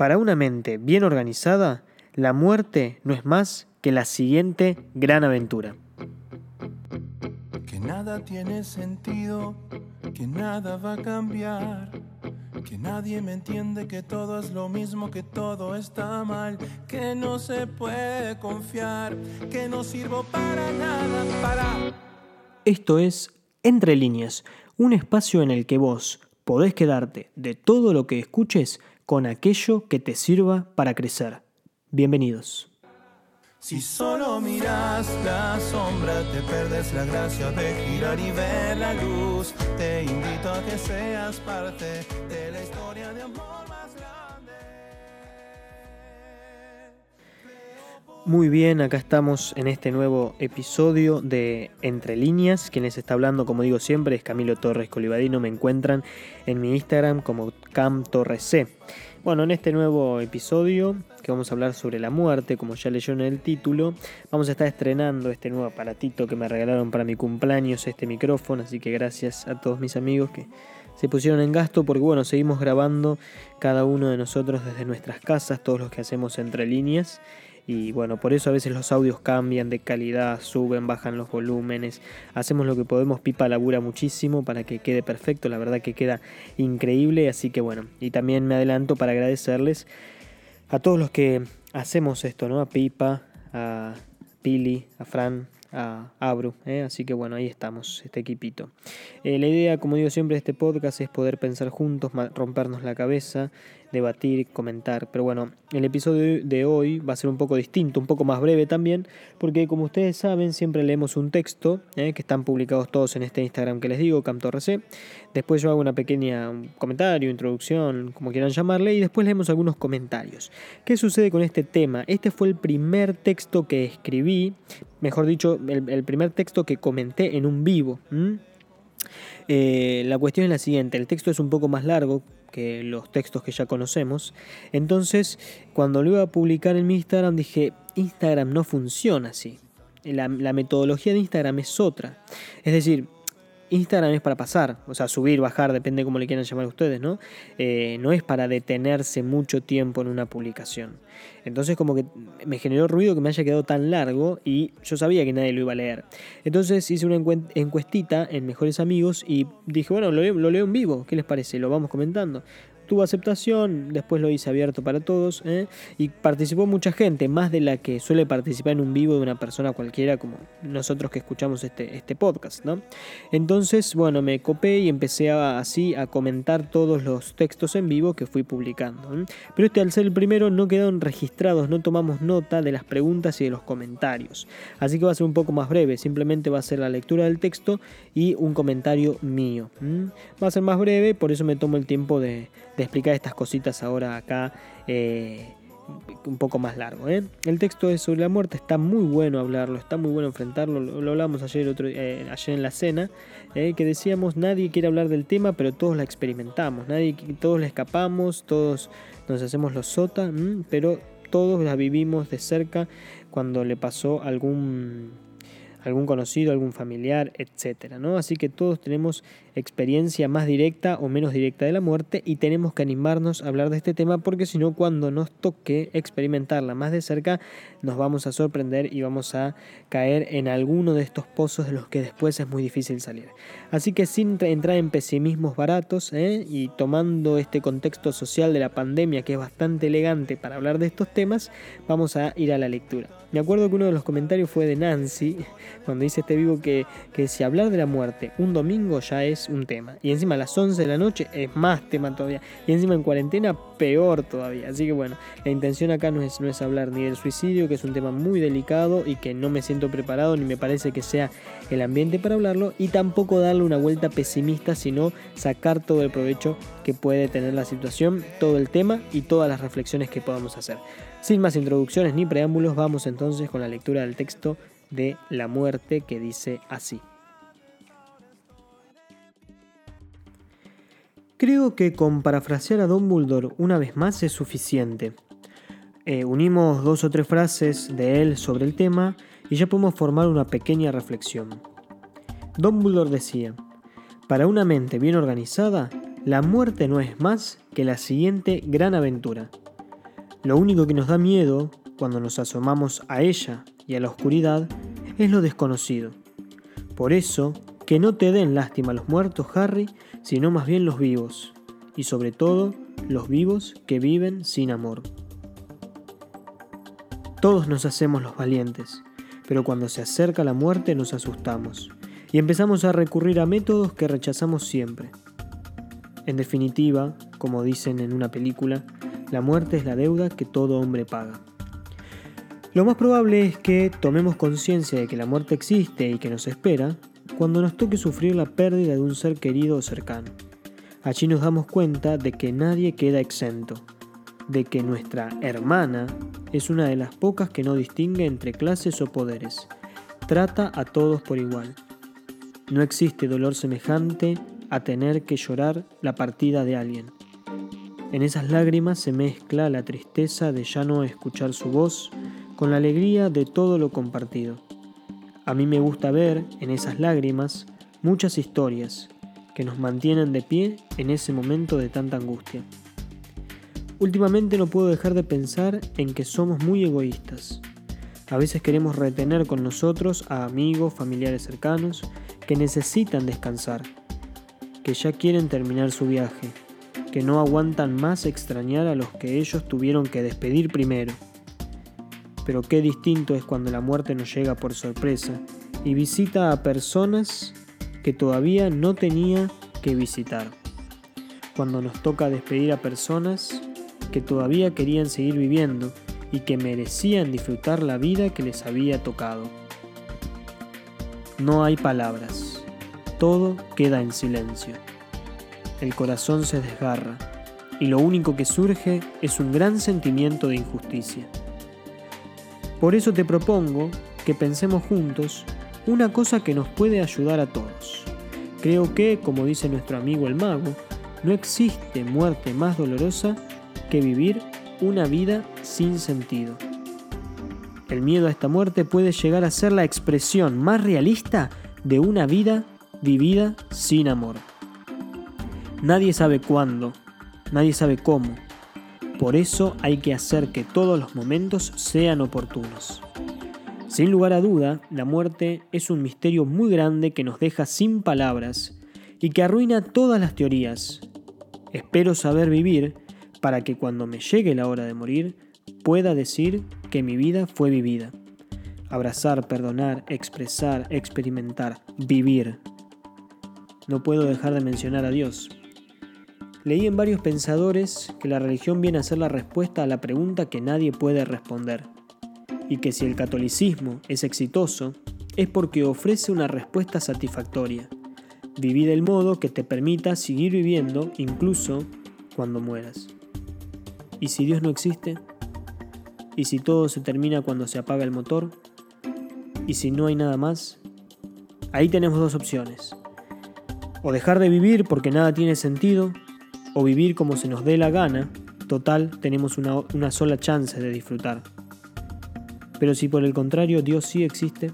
Para una mente bien organizada, la muerte no es más que la siguiente gran aventura. Que nada tiene sentido, que nada va a cambiar, que nadie me entiende, que todo es lo mismo, que todo está mal, que no se puede confiar, que no sirvo para nada, para... Esto es Entre líneas, un espacio en el que vos podés quedarte de todo lo que escuches con aquello que te sirva para crecer. Bienvenidos. Si solo miras la sombra, te perdes la gracia de girar y ver la luz. Te invito a que seas parte de la historia de amor Muy bien, acá estamos en este nuevo episodio de Entre líneas. Quien les está hablando, como digo siempre, es Camilo Torres Colibadino. Me encuentran en mi Instagram como CamTorresC. Bueno, en este nuevo episodio que vamos a hablar sobre la muerte, como ya leyó en el título, vamos a estar estrenando este nuevo aparatito que me regalaron para mi cumpleaños, este micrófono, así que gracias a todos mis amigos que se pusieron en gasto porque bueno, seguimos grabando cada uno de nosotros desde nuestras casas, todos los que hacemos entre líneas. Y bueno, por eso a veces los audios cambian de calidad, suben, bajan los volúmenes. Hacemos lo que podemos, Pipa labura muchísimo para que quede perfecto, la verdad que queda increíble. Así que bueno, y también me adelanto para agradecerles a todos los que hacemos esto, ¿no? A Pipa, a Pili, a Fran, a Abru. ¿eh? Así que bueno, ahí estamos, este equipito. Eh, la idea, como digo siempre, de este podcast es poder pensar juntos, rompernos la cabeza, debatir, comentar. Pero bueno, el episodio de hoy va a ser un poco distinto, un poco más breve también, porque como ustedes saben, siempre leemos un texto, ¿eh? que están publicados todos en este Instagram que les digo, CamtorC. Después yo hago una pequeña comentario, introducción, como quieran llamarle, y después leemos algunos comentarios. ¿Qué sucede con este tema? Este fue el primer texto que escribí, mejor dicho, el, primer texto que comenté en un vivo. Eh, la cuestión es la siguiente, el texto es un poco más largo que los textos que ya conocemos, entonces cuando lo iba a publicar en mi Instagram dije, Instagram no funciona así, la, la metodología de Instagram es otra, es decir, Instagram es para pasar, o sea, subir, bajar, depende cómo le quieran llamar ustedes, ¿no? Eh, no es para detenerse mucho tiempo en una publicación. Entonces como que me generó ruido que me haya quedado tan largo y yo sabía que nadie lo iba a leer. Entonces hice una encuestita en Mejores Amigos y dije, bueno, lo, lo leo en vivo, ¿qué les parece? Lo vamos comentando tuvo aceptación, después lo hice abierto para todos ¿eh? y participó mucha gente, más de la que suele participar en un vivo de una persona cualquiera como nosotros que escuchamos este, este podcast, ¿no? Entonces, bueno, me copé y empecé así a comentar todos los textos en vivo que fui publicando. Pero este al ser el primero no quedaron registrados, no tomamos nota de las preguntas y de los comentarios. Así que va a ser un poco más breve, simplemente va a ser la lectura del texto y un comentario mío. Va a ser más breve, por eso me tomo el tiempo de explicar estas cositas ahora acá eh, un poco más largo. ¿eh? El texto es sobre la muerte, está muy bueno hablarlo, está muy bueno enfrentarlo, lo, hablamos ayer, otro, eh, ayer en la cena, que decíamos nadie quiere hablar del tema, pero todos la experimentamos, nadie, todos la escapamos, todos nos hacemos los sota, pero todos la vivimos de cerca cuando le pasó algún algún conocido, algún familiar, etcétera, ¿no? Así que todos tenemos experiencia más directa o menos directa de la muerte y tenemos que animarnos a hablar de este tema porque si no cuando nos toque experimentarla más de cerca nos vamos a sorprender y vamos a caer en alguno de estos pozos de los que después es muy difícil salir. Así que sin entrar en pesimismos baratos ¿eh? y tomando este contexto social de la pandemia que es bastante elegante para hablar de estos temas, vamos a ir a la lectura. Me acuerdo que uno de los comentarios fue de Nancy cuando dice este vivo que, que si hablar de la muerte un domingo ya es un tema. Y encima a las 11 de la noche es más tema todavía. Y encima en cuarentena peor todavía. Así que bueno, la intención acá no es, no es hablar ni del suicidio, que es un tema muy delicado y que no me siento preparado ni me parece que sea el ambiente para hablarlo. Y tampoco darle una vuelta pesimista, sino sacar todo el provecho que puede tener la situación, todo el tema y todas las reflexiones que podamos hacer. Sin más introducciones ni preámbulos, vamos entonces con la lectura del texto de la muerte que dice así. Creo que con parafrasear a Don Dumbledore una vez más es suficiente. Eh, unimos dos o tres frases de él sobre el tema y ya podemos formar una pequeña reflexión. Don Dumbledore decía, para una mente bien organizada, la muerte no es más que la siguiente gran aventura. Lo único que nos da miedo cuando nos asomamos a ella y a la oscuridad es lo desconocido. Por eso, que no te den lástima los muertos, Harry, sino más bien los vivos, y sobre todo los vivos que viven sin amor. Todos nos hacemos los valientes, pero cuando se acerca la muerte nos asustamos y empezamos a recurrir a métodos que rechazamos siempre. En definitiva, como dicen en una película, la muerte es la deuda que todo hombre paga. Lo más probable es que tomemos conciencia de que la muerte existe y que nos espera cuando nos toque sufrir la pérdida de un ser querido o cercano. Allí nos damos cuenta de que nadie queda exento, de que nuestra hermana es una de las pocas que no distingue entre clases o poderes, trata a todos por igual. No existe dolor semejante a tener que llorar la partida de alguien. En esas lágrimas se mezcla la tristeza de ya no escuchar su voz con la alegría de todo lo compartido. A mí me gusta ver en esas lágrimas muchas historias que nos mantienen de pie en ese momento de tanta angustia. Últimamente no puedo dejar de pensar en que somos muy egoístas. A veces queremos retener con nosotros a amigos, familiares cercanos que necesitan descansar, que ya quieren terminar su viaje, que no aguantan más extrañar a los que ellos tuvieron que despedir primero. Pero qué distinto es cuando la muerte nos llega por sorpresa y visita a personas que todavía no tenía que visitar. Cuando nos toca despedir a personas que todavía querían seguir viviendo y que merecían disfrutar la vida que les había tocado. No hay palabras. Todo queda en silencio. El corazón se desgarra y lo único que surge es un gran sentimiento de injusticia. Por eso te propongo que pensemos juntos una cosa que nos puede ayudar a todos. Creo que, como dice nuestro amigo el mago, no existe muerte más dolorosa que vivir una vida sin sentido. El miedo a esta muerte puede llegar a ser la expresión más realista de una vida vivida sin amor. Nadie sabe cuándo, nadie sabe cómo. Por eso hay que hacer que todos los momentos sean oportunos. Sin lugar a duda, la muerte es un misterio muy grande que nos deja sin palabras y que arruina todas las teorías. Espero saber vivir para que cuando me llegue la hora de morir pueda decir que mi vida fue vivida. Abrazar, perdonar, expresar, experimentar, vivir. No puedo dejar de mencionar a Dios. Leí en varios pensadores que la religión viene a ser la respuesta a la pregunta que nadie puede responder, y que si el catolicismo es exitoso, es porque ofrece una respuesta satisfactoria. Viví del modo que te permita seguir viviendo incluso cuando mueras. ¿Y si Dios no existe? ¿Y si todo se termina cuando se apaga el motor? ¿Y si no hay nada más? Ahí tenemos dos opciones. O dejar de vivir porque nada tiene sentido, o vivir como se nos dé la gana, total tenemos una, una sola chance de disfrutar. Pero si por el contrario Dios sí existe,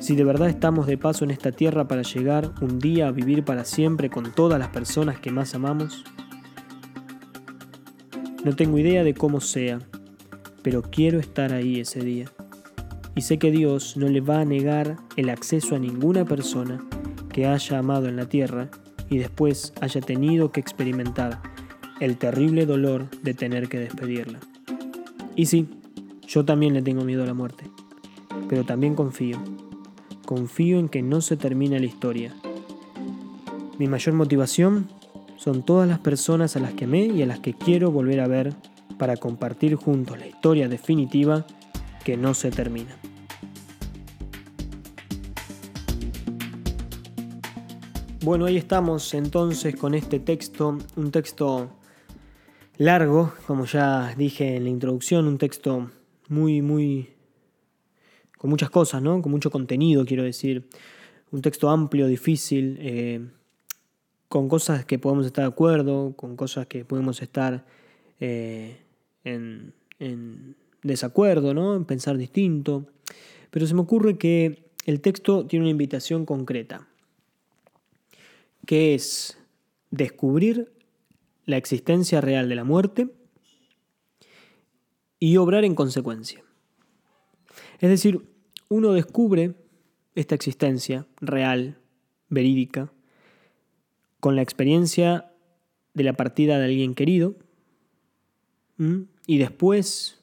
si de verdad estamos de paso en esta tierra para llegar un día a vivir para siempre con todas las personas que más amamos, no tengo idea de cómo sea, pero quiero estar ahí ese día. Y sé que Dios no le va a negar el acceso a ninguna persona que haya amado en la tierra y después haya tenido que experimentar el terrible dolor de tener que despedirla. Y sí, yo también le tengo miedo a la muerte, pero también confío. Confío en que no se termine la historia. Mi mayor motivación son todas las personas a las que amé y a las que quiero volver a ver para compartir juntos la historia definitiva que no se termina. Bueno, ahí estamos entonces con este texto, un texto largo, como ya dije en la introducción, un texto muy, muy... con muchas cosas, ¿no? Con mucho contenido, quiero decir. Un texto amplio, difícil, eh, con cosas que podemos estar de acuerdo, con cosas que podemos estar eh, en, desacuerdo, ¿no? en pensar distinto. Pero se me ocurre que el texto tiene una invitación concreta, que es descubrir la existencia real de la muerte y obrar en consecuencia. Es decir, uno descubre esta existencia real, verídica, con la experiencia de la partida de alguien querido y después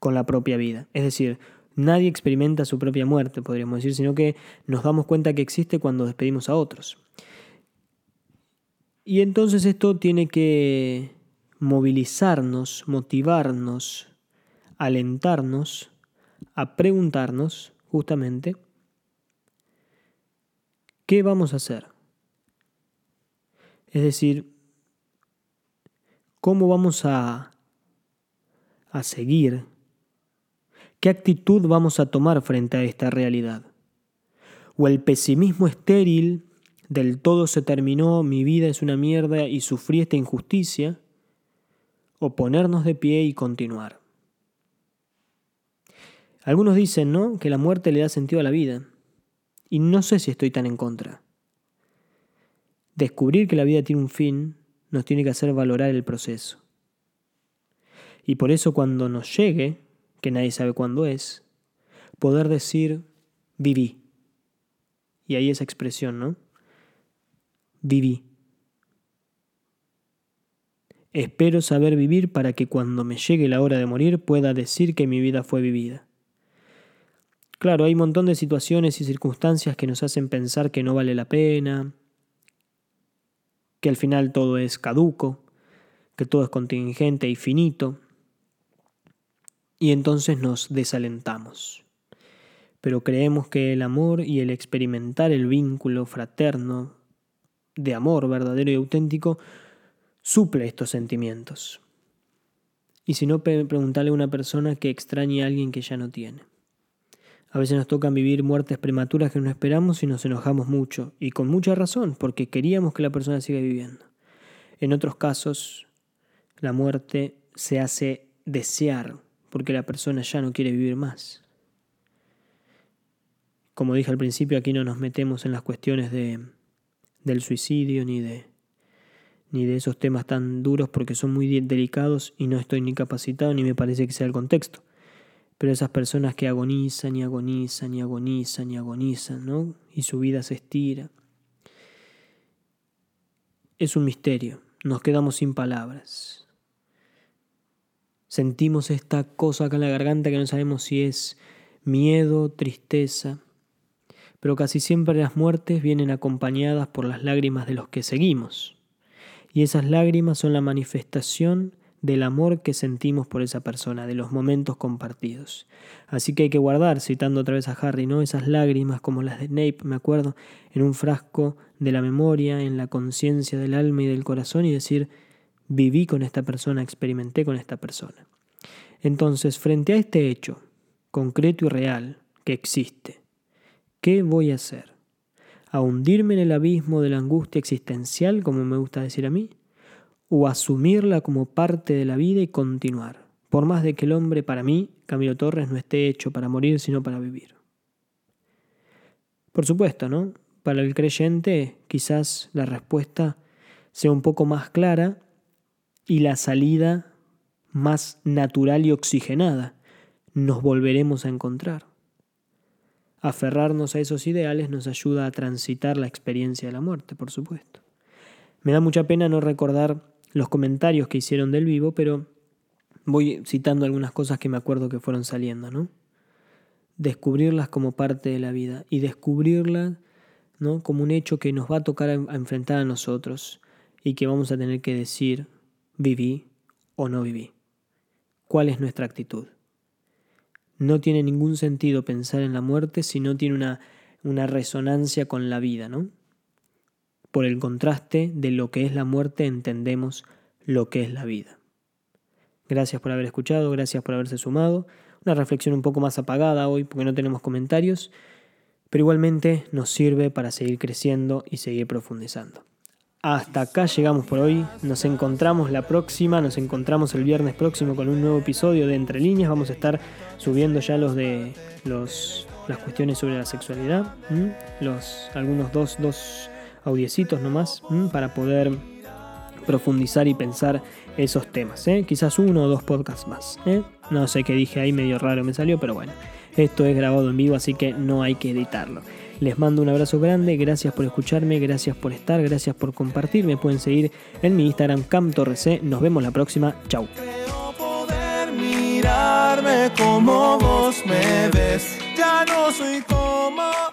con la propia vida. Es decir, nadie experimenta su propia muerte, podríamos decir, sino que nos damos cuenta que existe cuando despedimos a otros. Y entonces esto tiene que movilizarnos, motivarnos, alentarnos a preguntarnos justamente qué vamos a hacer. Es decir, cómo vamos a, a seguir, qué actitud vamos a tomar frente a esta realidad. O el pesimismo estéril del todo se terminó, mi vida es una mierda y sufrí esta injusticia, o ponernos de pie y continuar. Algunos dicen, ¿no?, que la muerte le da sentido a la vida, y no sé si estoy tan en contra. Descubrir que la vida tiene un fin nos tiene que hacer valorar el proceso. Y por eso cuando nos llegue, que nadie sabe cuándo es, poder decir, viví. Y ahí esa expresión, ¿no? Viví. Espero saber vivir para que cuando me llegue la hora de morir pueda decir que mi vida fue vivida. Claro, hay un montón de situaciones y circunstancias que nos hacen pensar que no vale la pena, que al final todo es caduco, que todo es contingente y finito, y entonces nos desalentamos. Pero creemos que el amor y el experimentar el vínculo fraterno, de amor verdadero y auténtico suple estos sentimientos. Y si no, preguntarle a una persona que extrañe a alguien que ya no tiene. A veces nos tocan vivir muertes prematuras que no esperamos y nos enojamos mucho, y con mucha razón, porque queríamos que la persona siga viviendo. En otros casos, la muerte se hace desear, porque la persona ya no quiere vivir más. Como dije al principio, aquí no nos metemos en las cuestiones de del suicidio ni de, ni de esos temas tan duros porque son muy delicados y no estoy ni capacitado ni me parece que sea el contexto. Pero esas personas que agonizan y agonizan y agonizan y agonizan, ¿no? Y su vida se estira. Es un misterio, nos quedamos sin palabras. Sentimos esta cosa acá en la garganta que no sabemos si es miedo, tristeza, pero casi siempre las muertes vienen acompañadas por las lágrimas de los que seguimos. Y esas lágrimas son la manifestación del amor que sentimos por esa persona, de los momentos compartidos. Así que hay que guardar, citando otra vez a Harry, ¿no? Esas lágrimas como las de Snape, me acuerdo, en un frasco de la memoria, en la conciencia del alma y del corazón y decir, viví con esta persona, experimenté con esta persona. Entonces, frente a este hecho concreto y real que existe, ¿Qué voy a hacer? ¿A hundirme en el abismo de la angustia existencial, como me gusta decir a mí? ¿O asumirla como parte de la vida y continuar? Por más de que el hombre, para mí, Camilo Torres, no esté hecho para morir, sino para vivir. Por supuesto, ¿no? Para el creyente quizás la respuesta sea un poco más clara y la salida más natural y oxigenada. Nos volveremos a encontrar. Aferrarnos a esos ideales nos ayuda a transitar la experiencia de la muerte, por supuesto. Me da mucha pena no recordar los comentarios que hicieron del vivo, pero voy citando algunas cosas que me acuerdo que fueron saliendo, ¿no? Descubrirlas como parte de la vida y descubrirlas ¿no? como un hecho que nos va a tocar a enfrentar a nosotros y que vamos a tener que decir viví o no viví. ¿Cuál es nuestra actitud? No tiene ningún sentido pensar en la muerte si no tiene una, una resonancia con la vida, ¿no? Por el contraste de lo que es la muerte entendemos lo que es la vida. Gracias por haber escuchado, gracias por haberse sumado. Una reflexión un poco más apagada hoy porque no tenemos comentarios, pero igualmente nos sirve para seguir creciendo y seguir profundizando. Hasta acá llegamos por hoy. Nos encontramos la próxima. Nos encontramos el viernes próximo con un nuevo episodio de Entre Líneas. Vamos a estar subiendo ya los de los, las cuestiones sobre la sexualidad. Los, algunos dos, dos audiecitos nomás para poder profundizar y pensar esos temas. ¿eh? Quizás uno o dos podcasts más. ¿eh? No sé qué dije ahí, medio raro me salió, pero bueno. Esto es grabado en vivo, así que no hay que editarlo. Les mando un abrazo grande, gracias por escucharme, gracias por estar, gracias por compartir. Me pueden seguir en mi Instagram CamTorrec. Nos vemos la próxima. Chau. Mirarme como vos. Ya no soy como